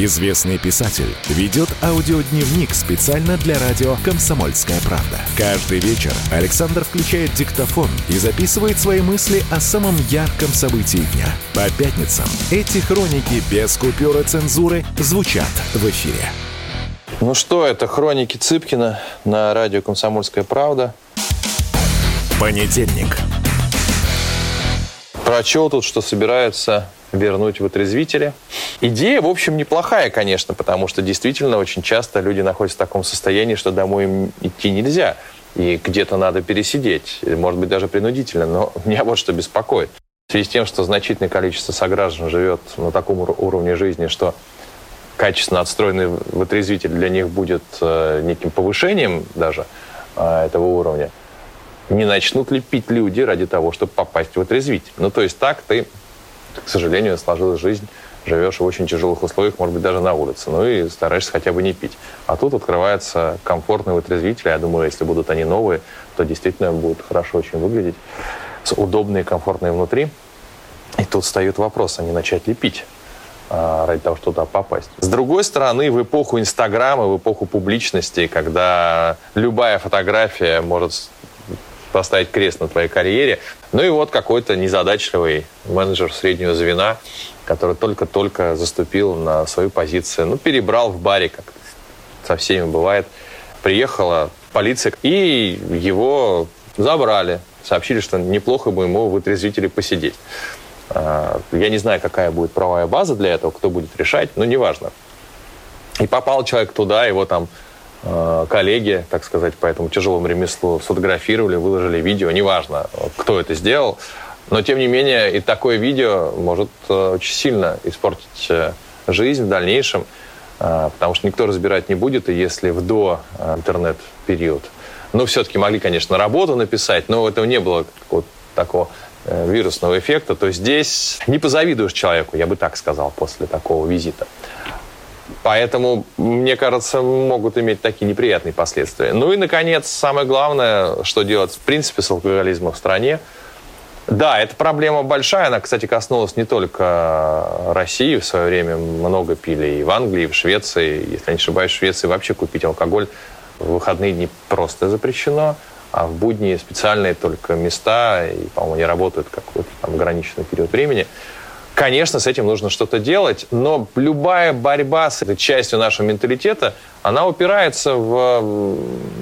Известный писатель ведет аудиодневник специально для радио «Комсомольская правда». Каждый вечер Александр включает диктофон и записывает свои мысли о самом ярком событии дня. По пятницам эти хроники без купюра цензуры звучат в эфире. Ну что, это хроники Цыпкина на радио «Комсомольская правда». Понедельник. Прочел тут, что собираются вернуть вытрезвители. Идея, в общем, неплохая, конечно, потому что действительно очень часто люди находятся в таком состоянии, что домой им идти нельзя. И где-то надо пересидеть, может быть, даже принудительно. Но меня вот что беспокоит. В связи с тем, что значительное количество сограждан живет на таком ур- уровне жизни, что качественно отстроенный вытрезвитель для них будет э, неким повышением даже э, этого уровня, не начнут ли пить люди ради того, чтобы попасть в отрезвитель? Ну, то есть так ты, к сожалению, сложилась жизнь, живешь в очень тяжелых условиях, может быть, даже на улице, ну и стараешься хотя бы не пить. А тут открывается комфортный вытрезвитель, я думаю, если будут они новые, то действительно будут хорошо очень выглядеть, удобные, комфортные внутри. И тут встает вопрос, а не начать ли пить? а, ради того, чтобы туда попасть. С другой стороны, в эпоху Инстаграма, в эпоху публичности, когда любая фотография может поставить крест на твоей карьере, ну и вот какой-то незадачливый менеджер среднего звена, который только-только заступил на свою позицию, ну, перебрал в баре, как со всеми бывает, приехала полиция, и его забрали. Сообщили, что неплохо бы ему в вытрезвителе посидеть. А, Я не знаю, какая будет правовая база для этого, кто будет решать, но неважно. И попал человек туда, его там коллеги, так сказать, по этому тяжелому ремеслу сфотографировали, выложили видео, неважно, кто это сделал. Но, тем не менее, и такое видео может э, очень сильно испортить э, жизнь в дальнейшем, э, потому что никто разбирать не будет, и если в до э, интернет-период, ну, все-таки могли, конечно, работу написать, но этого не было какого-то такого э, вирусного эффекта, то здесь не позавидуешь человеку, я бы так сказал, после такого визита. Поэтому, мне кажется, могут иметь такие неприятные последствия. Ну и, наконец, самое главное, что делать в принципе с алкоголизмом в стране. Да, эта проблема большая. Она, кстати, коснулась не только России. В свое время много пили и в Англии, и в Швеции. Если я не ошибаюсь, в Швеции вообще купить алкоголь в выходные дни просто запрещено. А в будни специальные только места, и, по-моему, они работают какой-то там ограниченный период времени. Конечно, с этим нужно что-то делать, но любая борьба с этой частью нашего менталитета, она упирается в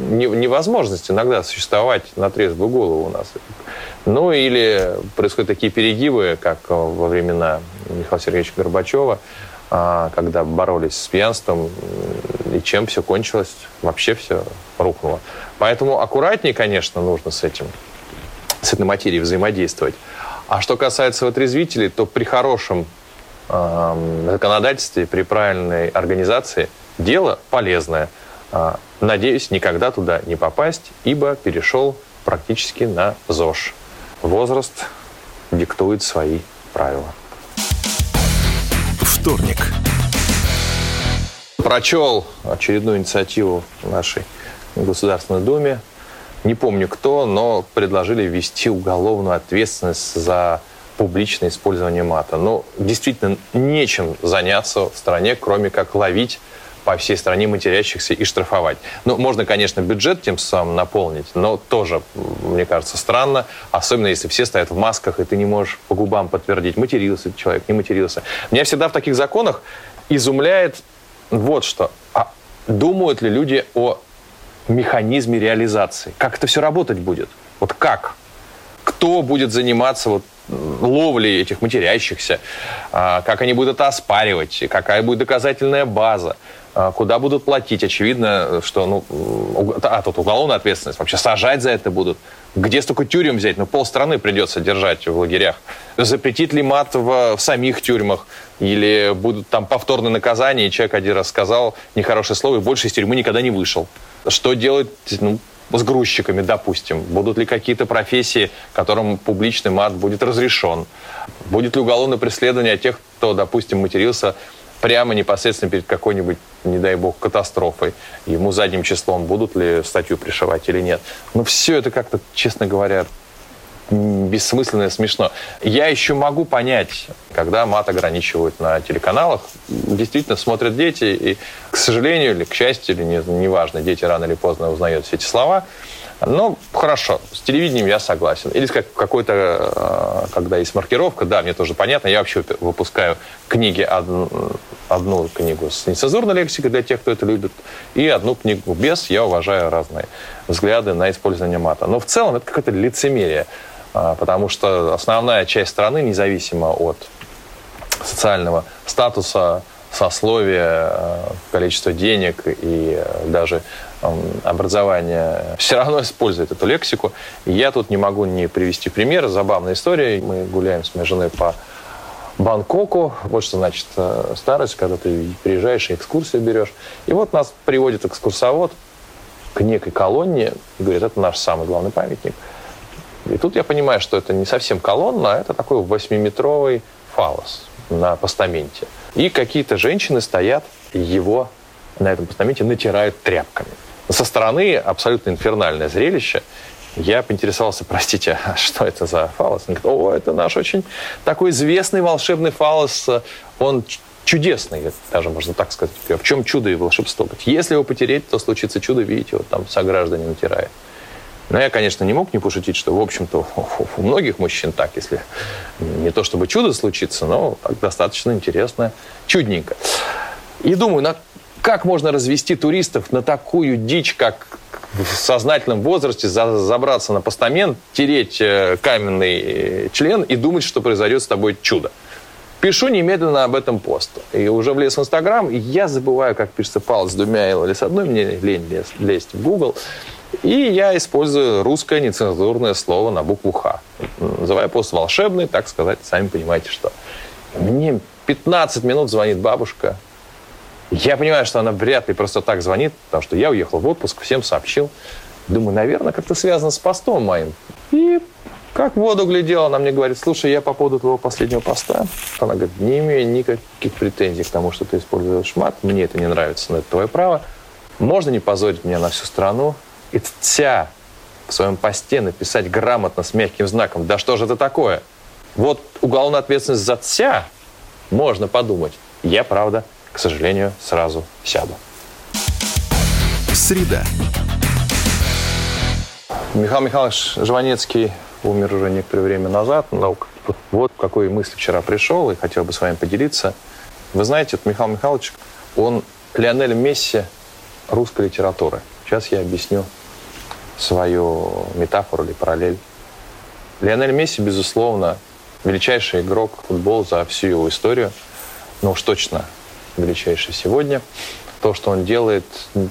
невозможность иногда существовать на трезвую голову у нас. Ну или происходят такие перегибы, как во времена Михаила Сергеевича Горбачева, а, когда боролись с пьянством, и чем все кончилось, вообще все рухнуло. Поэтому аккуратнее, конечно, нужно с этим с этой материей взаимодействовать. А что касается вытрезвителей, то при хорошем эм, законодательстве, при правильной организации дело полезное. А, надеюсь, никогда туда не попасть, ибо перешел практически на ЗОЖ. Возраст диктует свои правила. Вторник. прочел очередную инициативу нашей Государственной Думе. Не помню кто, но предложили ввести уголовную ответственность за публичное использование мата. Но действительно нечем заняться в стране, кроме как ловить по всей стране матерящихся и штрафовать. Ну, можно, конечно, бюджет тем самым наполнить, но тоже, мне кажется, странно, особенно если все стоят в масках, и ты не можешь по губам подтвердить, матерился человек, не матерился. Меня всегда в таких законах изумляет вот что. А думают ли люди о механизме реализации? Как это все работать будет? Вот как? Кто будет заниматься вот ловлей этих матерящихся? А, Как они будут это оспаривать? Какая будет доказательная база? А, Куда будут платить? Очевидно, что ну, а, тут уголовная ответственность. Вообще сажать за это будут. Где столько тюрем взять? Ну, полстраны придется держать в лагерях. Запретит ли мат в, в самих тюрьмах? Или будут там повторные наказания, и человек один раз сказал нехорошее слово, и больше из тюрьмы никогда не вышел. Что делать ну, с грузчиками, допустим? Будут ли какие-то профессии, которым публичный мат будет разрешен? Будет ли уголовное преследование тех, кто, допустим, матерился прямо непосредственно перед какой-нибудь, не дай бог, катастрофой? Ему задним числом будут ли статью пришивать или нет? Ну, все это как-то, честно говоря, бессмысленно и смешно. Я еще могу понять, когда мат ограничивают на телеканалах, действительно смотрят дети, и, к сожалению или к счастью, или не, неважно, дети рано или поздно узнают все эти слова. Ну, хорошо, с телевидением я согласен. Или как какой-то, э, когда есть маркировка, да, мне тоже понятно, я вообще выпускаю книги, одну, одну книгу с нецензурной лексикой для тех, кто это любит, и одну книгу без, я уважаю разные взгляды на использование мата. Но в целом это какое-то лицемерие. А, потому что основная часть страны, независимо от социального статуса, сословия, а, количества денег и даже образования, все равно использует эту лексику. Я тут не могу не привести пример. Забавная история. Мы гуляем с моей женой по Бангкоку. Вот что значит э, старость, когда ты приезжаешь и экскурсию берешь. И вот нас приводит экскурсовод к некой колонне и говорит, это наш самый главный памятник – и тут я понимаю, что это не совсем колонна, а это такой восьмиметровый фалос на постаменте. И какие-то женщины стоят, его на этом постаменте натирают тряпками. Со стороны абсолютно инфернальное зрелище. Я поинтересовался, простите, а что это за фалос? Он говорит, о, это наш очень такой известный волшебный фалос. Он чудесный, даже можно так сказать. В чем чудо и волшебство? Если его потереть, то случится чудо, видите, вот там сограждане натирают. Но я, конечно, не мог не пошутить, что, в общем-то, у многих мужчин так, если не то чтобы чудо случится, но достаточно интересно, чудненько. И думаю, на, как можно развести туристов на такую дичь, как в сознательном возрасте за, забраться на постамент, тереть э, каменный э, член и думать, что произойдет с тобой чудо. Пишу немедленно об этом пост. И уже влез в Инстаграм, и я забываю, как пишется палец с двумя или с одной, мне лень лезть в Google. И я использую русское нецензурное слово на букву «Х». Называю пост волшебный, так сказать, сами понимаете, что. Мне 15 минут звонит бабушка. Я понимаю, что она вряд ли просто так звонит, потому что я уехал в отпуск, всем сообщил. Думаю, наверное, как-то связано с постом моим. И как в воду глядела, она мне говорит, слушай, я по поводу твоего последнего поста. Она говорит, не имею никаких претензий к тому, что ты используешь мат, мне это не нравится, но это твое право. Можно не позорить меня на всю страну, и тя в своем посте написать грамотно с мягким знаком. Да что же это такое? Вот уголовная ответственность за тя можно подумать. Я, правда, к сожалению, сразу сяду. Среда. Михаил Михайлович Жванецкий умер уже некоторое время назад. Но вот какой мысли вчера пришел и хотел бы с вами поделиться. Вы знаете, вот Михаил Михайлович, он Лионель Месси русской литературы. Сейчас я объясню свою метафору или параллель. Лионель Месси, безусловно, величайший игрок футбола за всю его историю, но уж точно величайший сегодня. То, что он делает,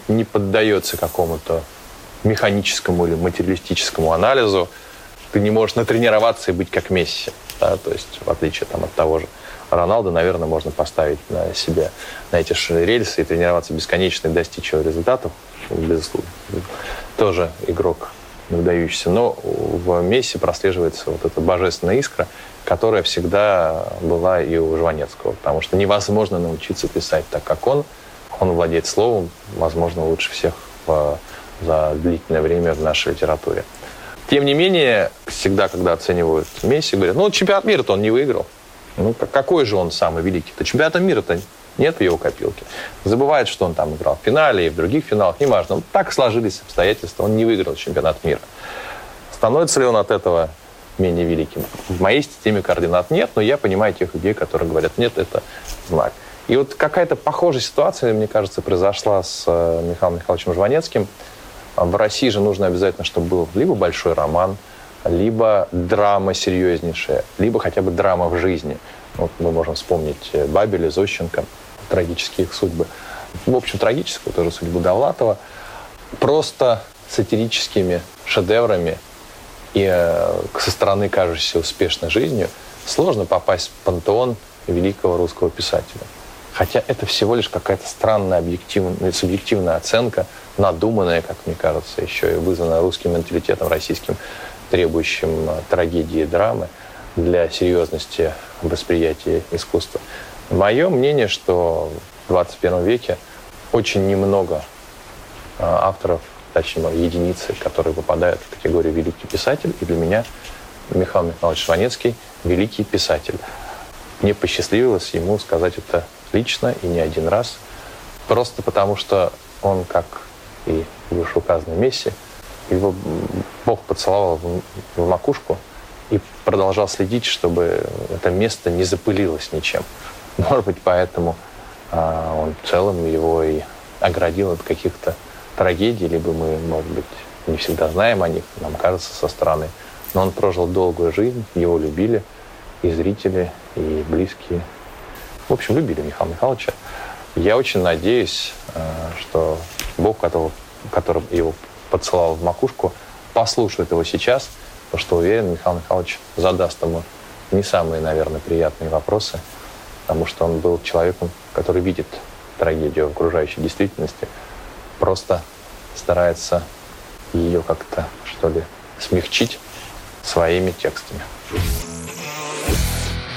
не поддается какому-то механическому или материалистическому анализу. Ты не можешь натренироваться и быть как Месси. Да? То есть, в отличие там, от того же Роналда, наверное, можно поставить на себя на эти рельсы и тренироваться бесконечно и достичь его результатов, безусловно тоже игрок выдающийся. Но в Месси прослеживается вот эта божественная искра, которая всегда была и у Жванецкого. Потому что невозможно научиться писать так, как он. Он владеет словом, возможно, лучше всех в, за длительное время в нашей литературе. Тем не менее, всегда, когда оценивают Месси, говорят, ну, чемпионат мира-то он не выиграл. Ну, какой же он самый великий-то? Чемпионата мира-то нет в его копилке. Забывает, что он там играл в финале и в других финалах, неважно. Так сложились обстоятельства, он не выиграл чемпионат мира. Становится ли он от этого менее великим? В моей системе координат нет, но я понимаю тех людей, которые говорят, нет, это знак. И вот какая-то похожая ситуация, мне кажется, произошла с э, Михаилом Михайловичем Жванецким. В России же нужно обязательно, чтобы был либо большой роман, либо драма серьезнейшая, либо хотя бы драма в жизни. Вот мы можем вспомнить Бабеля, Зощенко – трагические их судьбы. В общем, трагическую тоже судьбу Довлатова. Просто сатирическими шедеврами и э, со стороны кажущейся успешной жизнью сложно попасть в пантеон великого русского писателя. Хотя это всего лишь какая-то странная объективная, субъективная оценка, надуманная, как мне кажется, еще и вызванная русским менталитетом российским, требующим э, трагедии и драмы для серьезности восприятия искусства. Мое мнение, что в 21 веке очень немного э, авторов, точнее, единицы, которые попадают в категорию «великий писатель». И для меня Михаил Михайлович Шванецкий – великий писатель. Мне посчастливилось ему сказать это лично и не один раз, просто потому что он, как и вышеуказанный Месси, его Бог поцеловал в, макушку и продолжал следить, чтобы это место не запылилось ничем. Может быть, поэтому а, он в целом его и оградил от каких-то трагедий, либо мы, может быть, не всегда знаем о них, нам кажется, со стороны. Но он прожил долгую жизнь, его любили и зрители, и близкие. В общем, любили Михаила Михайловича. Я очень надеюсь, э, что Бог, который, который его поцеловал в макушку, послушает его сейчас, потому что уверен, Михаил Михайлович задаст ему не самые, наверное, приятные вопросы, потому что он был человеком, который видит трагедию в окружающей действительности, просто старается ее как-то, что ли, смягчить своими текстами.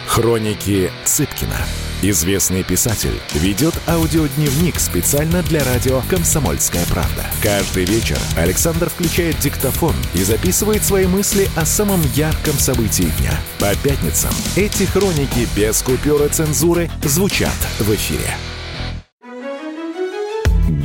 Хроники Цыпкина. Известный писатель ведет аудиодневник специально для радио «Комсомольская правда». Каждый вечер Александр включает диктофон и записывает свои мысли о самом ярком событии дня. По пятницам эти хроники без купюры цензуры звучат в эфире.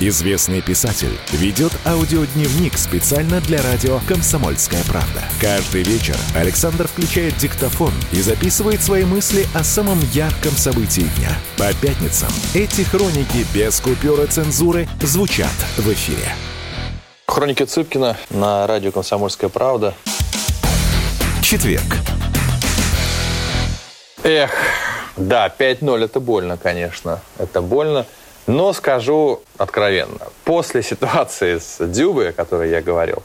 Известный писатель ведет аудиодневник специально для радио «Комсомольская правда». Каждый вечер Александр включает диктофон и записывает свои мысли о самом ярком событии дня. По пятницам эти хроники без купюры цензуры звучат в эфире. Хроники Цыпкина на радио «Комсомольская правда». Четверг. Эх, да, 5-0 это больно, конечно. Это больно. Но скажу откровенно, после ситуации с Дзюбой, о которой я говорил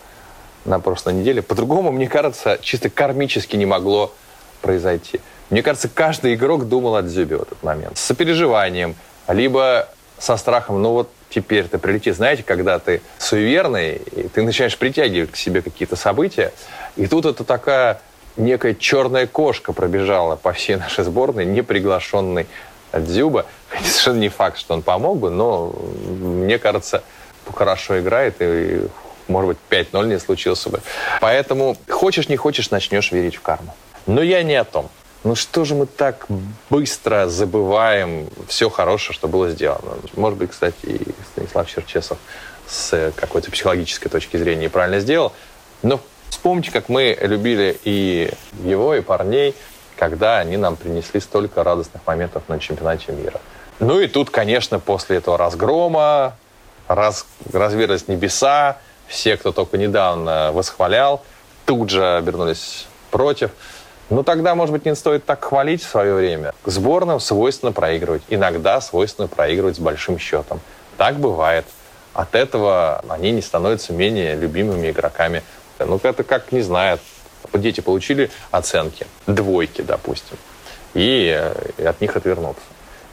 на прошлой неделе, по-другому, мне кажется, чисто кармически не могло произойти. Мне кажется, каждый игрок думал о Дзюбе в этот момент. С сопереживанием, либо со страхом, ну вот теперь ты прилети. Знаете, когда ты суеверный, и ты начинаешь притягивать к себе какие-то события, и тут это такая некая черная кошка пробежала по всей нашей сборной, не приглашенный Дзюба. Совершенно не факт, что он помог бы, но мне кажется, хорошо играет, и, может быть, 5-0 не случился бы. Поэтому, хочешь не хочешь, начнешь верить в карму. Но я не о том. Ну что же мы так быстро забываем все хорошее, что было сделано? Может быть, кстати, и Станислав Черчесов с какой-то психологической точки зрения правильно сделал. Но вспомните, как мы любили и его, и парней, когда они нам принесли столько радостных моментов на чемпионате мира. Ну и тут, конечно, после этого разгрома раз, разверзлись небеса, все, кто только недавно восхвалял, тут же обернулись против. Ну тогда, может быть, не стоит так хвалить в свое время. К сборным свойственно проигрывать. Иногда свойственно проигрывать с большим счетом. Так бывает. От этого они не становятся менее любимыми игроками. Ну, это как, не знаю, дети получили оценки, двойки, допустим, и э, от них отвернуться.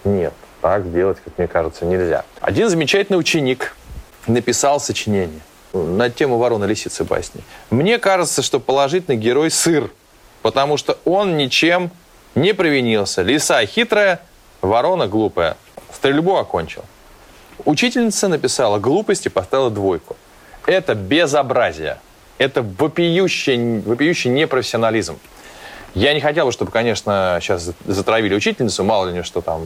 Нет, так делать, как мне кажется, нельзя. Один замечательный ученик написал сочинение на тему ворона лисицы басни. Мне кажется, что положительный герой сыр, потому что он ничем не провинился. Лиса хитрая, ворона глупая. Стрельбу окончил. Учительница написала глупости, поставила двойку. Это безобразие. Это вопиющий, вопиющий непрофессионализм. Я не хотел бы, чтобы, конечно, сейчас затравили учительницу, мало ли что там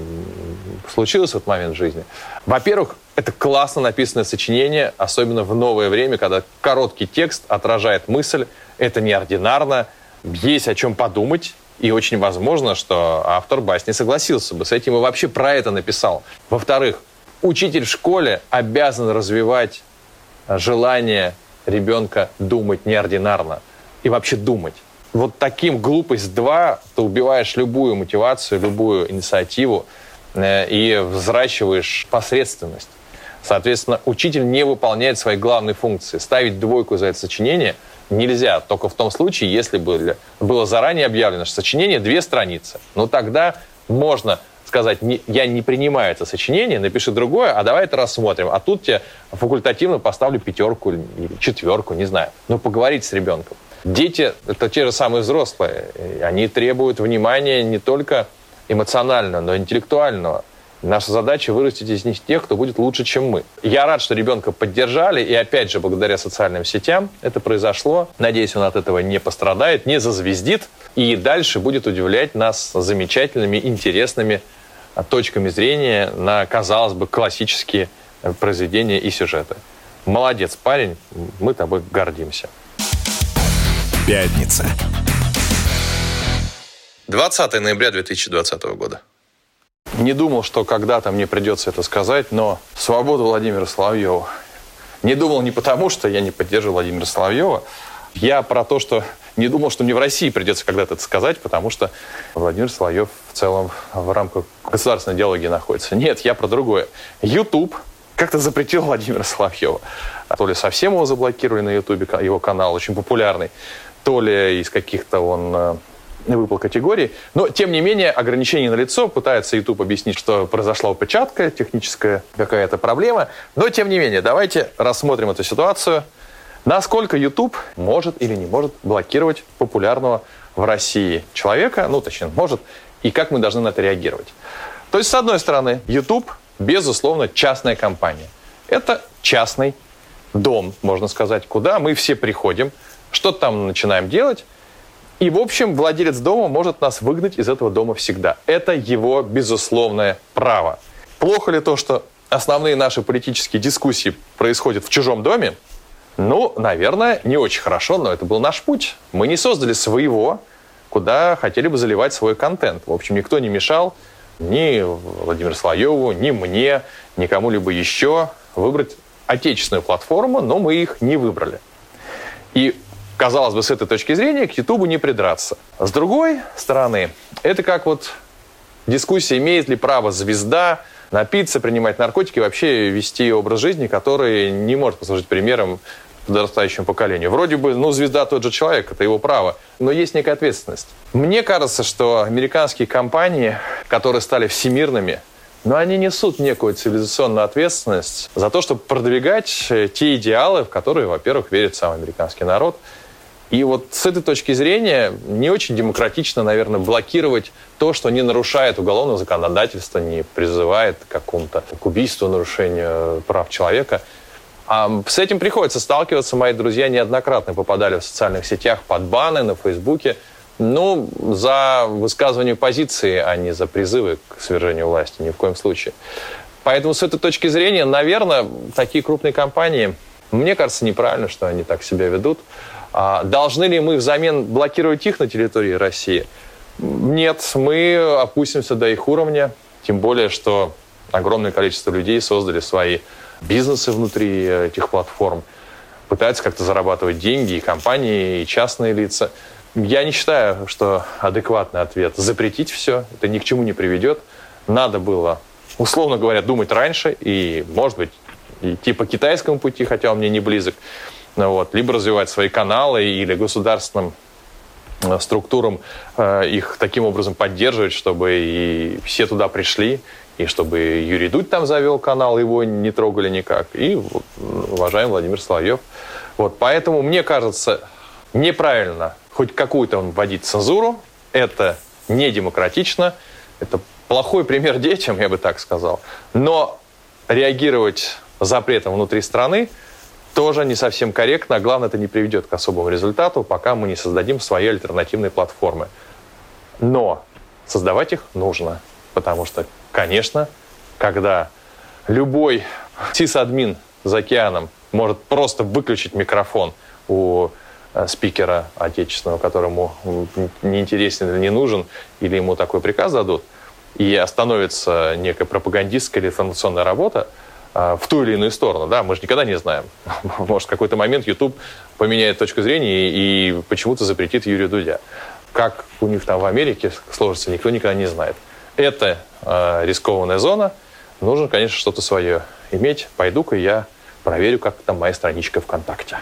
случилось в этот момент жизни. Во-первых, это классно написанное сочинение, особенно в новое время, когда короткий текст отражает мысль, это неординарно, есть о чем подумать, и очень возможно, что автор басни согласился бы с этим и вообще про это написал. Во-вторых, Учитель в школе обязан развивать желание ребенка думать неординарно и вообще думать. Вот таким глупость 2 ты убиваешь любую мотивацию, любую инициативу э, и взращиваешь посредственность. Соответственно, учитель не выполняет свои главные функции. Ставить двойку за это сочинение нельзя, только в том случае, если было, было заранее объявлено, что сочинение две страницы. Ну тогда можно сказать, не, я не принимаю это сочинение, напиши другое, а давай это рассмотрим. А тут тебе факультативно поставлю пятерку или четверку, не знаю. Но поговорить с ребенком. Дети — это те же самые взрослые. Они требуют внимания не только эмоционального, но и интеллектуального. Наша задача вырастить из них тех, кто будет лучше, чем мы. Я рад, что ребенка поддержали, и опять же, благодаря социальным сетям это произошло. Надеюсь, он от этого не пострадает, не зазвездит, и дальше будет удивлять нас замечательными, интересными точками зрения на, казалось бы, классические э, произведения и сюжеты. Молодец, парень, мы тобой гордимся. Пятница. 20 ноября 2020 года. Не думал, что когда-то мне придется это сказать, но свободу Владимира Соловьева. Не думал не потому, что я не поддерживаю Владимира Соловьева. Я про то, что не думал, что мне в России придется когда-то это сказать, потому что Владимир Соловьев в целом в рамках государственной диалогии находится. Нет, я про другое. YouTube как-то запретил Владимира Соловьева. То ли совсем его заблокировали на YouTube, его канал очень популярный, то ли из каких-то он э, выпал категории. Но, тем не менее, ограничение на лицо пытается YouTube объяснить, что произошла упечатка, техническая какая-то проблема. Но, тем не менее, давайте рассмотрим эту ситуацию. Насколько YouTube может или не может блокировать популярного в России человека, ну, точнее, может, и как мы должны на это реагировать. То есть, с одной стороны, YouTube, безусловно, частная компания. Это частный дом, можно сказать, куда мы все приходим, что-то там начинаем делать, и, в общем, владелец дома может нас выгнать из этого дома всегда. Это его безусловное право. Плохо ли то, что основные наши политические дискуссии происходят в чужом доме? Ну, наверное, не очень хорошо, но это был наш путь. Мы не создали своего, куда хотели бы заливать свой контент. В общем, никто не мешал ни Владимиру Слоеву, ни мне, ни кому-либо еще выбрать отечественную платформу, но мы их не выбрали. И казалось бы, с этой точки зрения к Ютубу не придраться. С другой стороны, это как вот дискуссия, имеет ли право звезда напиться, принимать наркотики, вообще вести образ жизни, который не может послужить примером подрастающему поколению. Вроде бы, ну, звезда тот же человек, это его право, но есть некая ответственность. Мне кажется, что американские компании, которые стали всемирными, но они несут некую цивилизационную ответственность за то, чтобы продвигать те идеалы, в которые, во-первых, верит сам американский народ, и вот с этой точки зрения не очень демократично, наверное, блокировать то, что не нарушает уголовное законодательство, не призывает к какому-то к убийству, нарушению прав человека. А с этим приходится сталкиваться. Мои друзья неоднократно попадали в социальных сетях под баны на Фейсбуке. Ну, за высказывание позиции, а не за призывы к свержению власти, ни в коем случае. Поэтому с этой точки зрения, наверное, такие крупные компании, мне кажется, неправильно, что они так себя ведут. А должны ли мы взамен блокировать их на территории России? Нет, мы опустимся до их уровня, тем более, что огромное количество людей создали свои бизнесы внутри этих платформ, пытаются как-то зарабатывать деньги, и компании, и частные лица. Я не считаю, что адекватный ответ запретить все, это ни к чему не приведет. Надо было, условно говоря, думать раньше и, может быть, идти по китайскому пути, хотя он мне не близок. Ну вот, либо развивать свои каналы или государственным э, структурам э, их таким образом поддерживать, чтобы и все туда пришли, и чтобы Юрий Дудь там завел канал, его не трогали никак, и уважаемый Владимир Соловьев. Вот, поэтому мне кажется неправильно хоть какую-то он вводить цензуру, это не демократично, это плохой пример детям, я бы так сказал, но реагировать запретом внутри страны – тоже не совсем корректно, а главное, это не приведет к особому результату, пока мы не создадим свои альтернативные платформы. Но создавать их нужно, потому что, конечно, когда любой сисадмин за океаном может просто выключить микрофон у э, спикера отечественного, которому не интересен или не нужен, или ему такой приказ дадут, и остановится некая пропагандистская или информационная работа э, в ту или иную сторону, да, мы же никогда не знаем. Может, в какой-то момент YouTube поменяет точку зрения и почему-то запретит Юрия Дудя. Как у них там в Америке сложится, никто никогда не знает. Это э, рискованная зона. Нужно, конечно, что-то свое иметь. Пойду-ка я проверю, как там моя страничка ВКонтакте.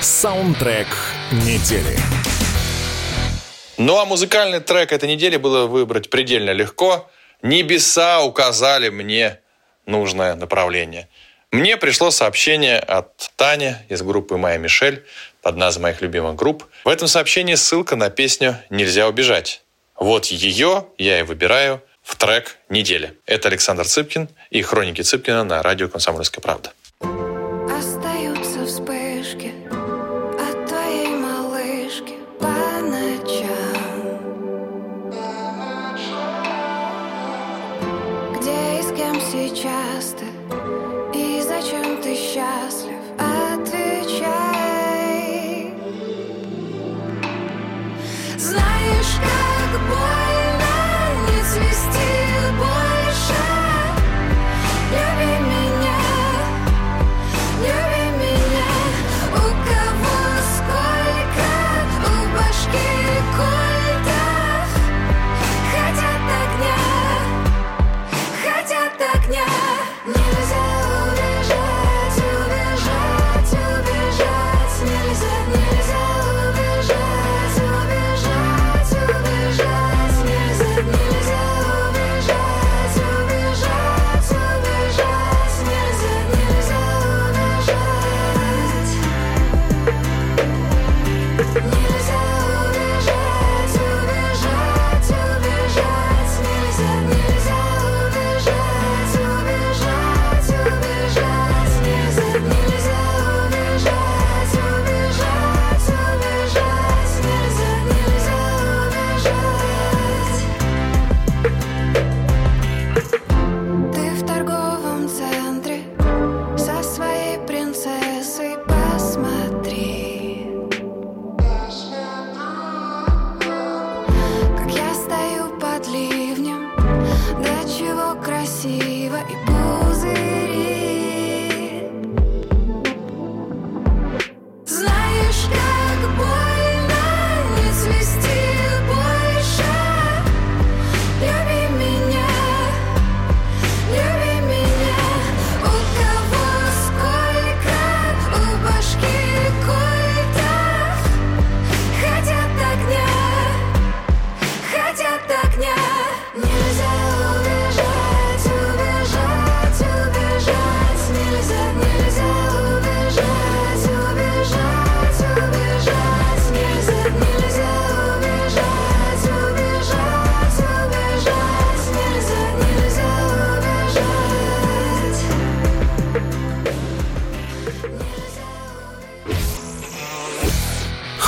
Саундтрек недели. Ну а музыкальный трек этой недели было выбрать предельно легко. Небеса указали мне нужное направление. Мне пришло сообщение от Тани из группы «Моя Мишель», одна из моих любимых групп. В этом сообщении ссылка на песню «Нельзя убежать». Вот ее я и выбираю в трек недели. Это Александр Цыпкин и «Хроники Цыпкина» на радио «Комсомольская правда».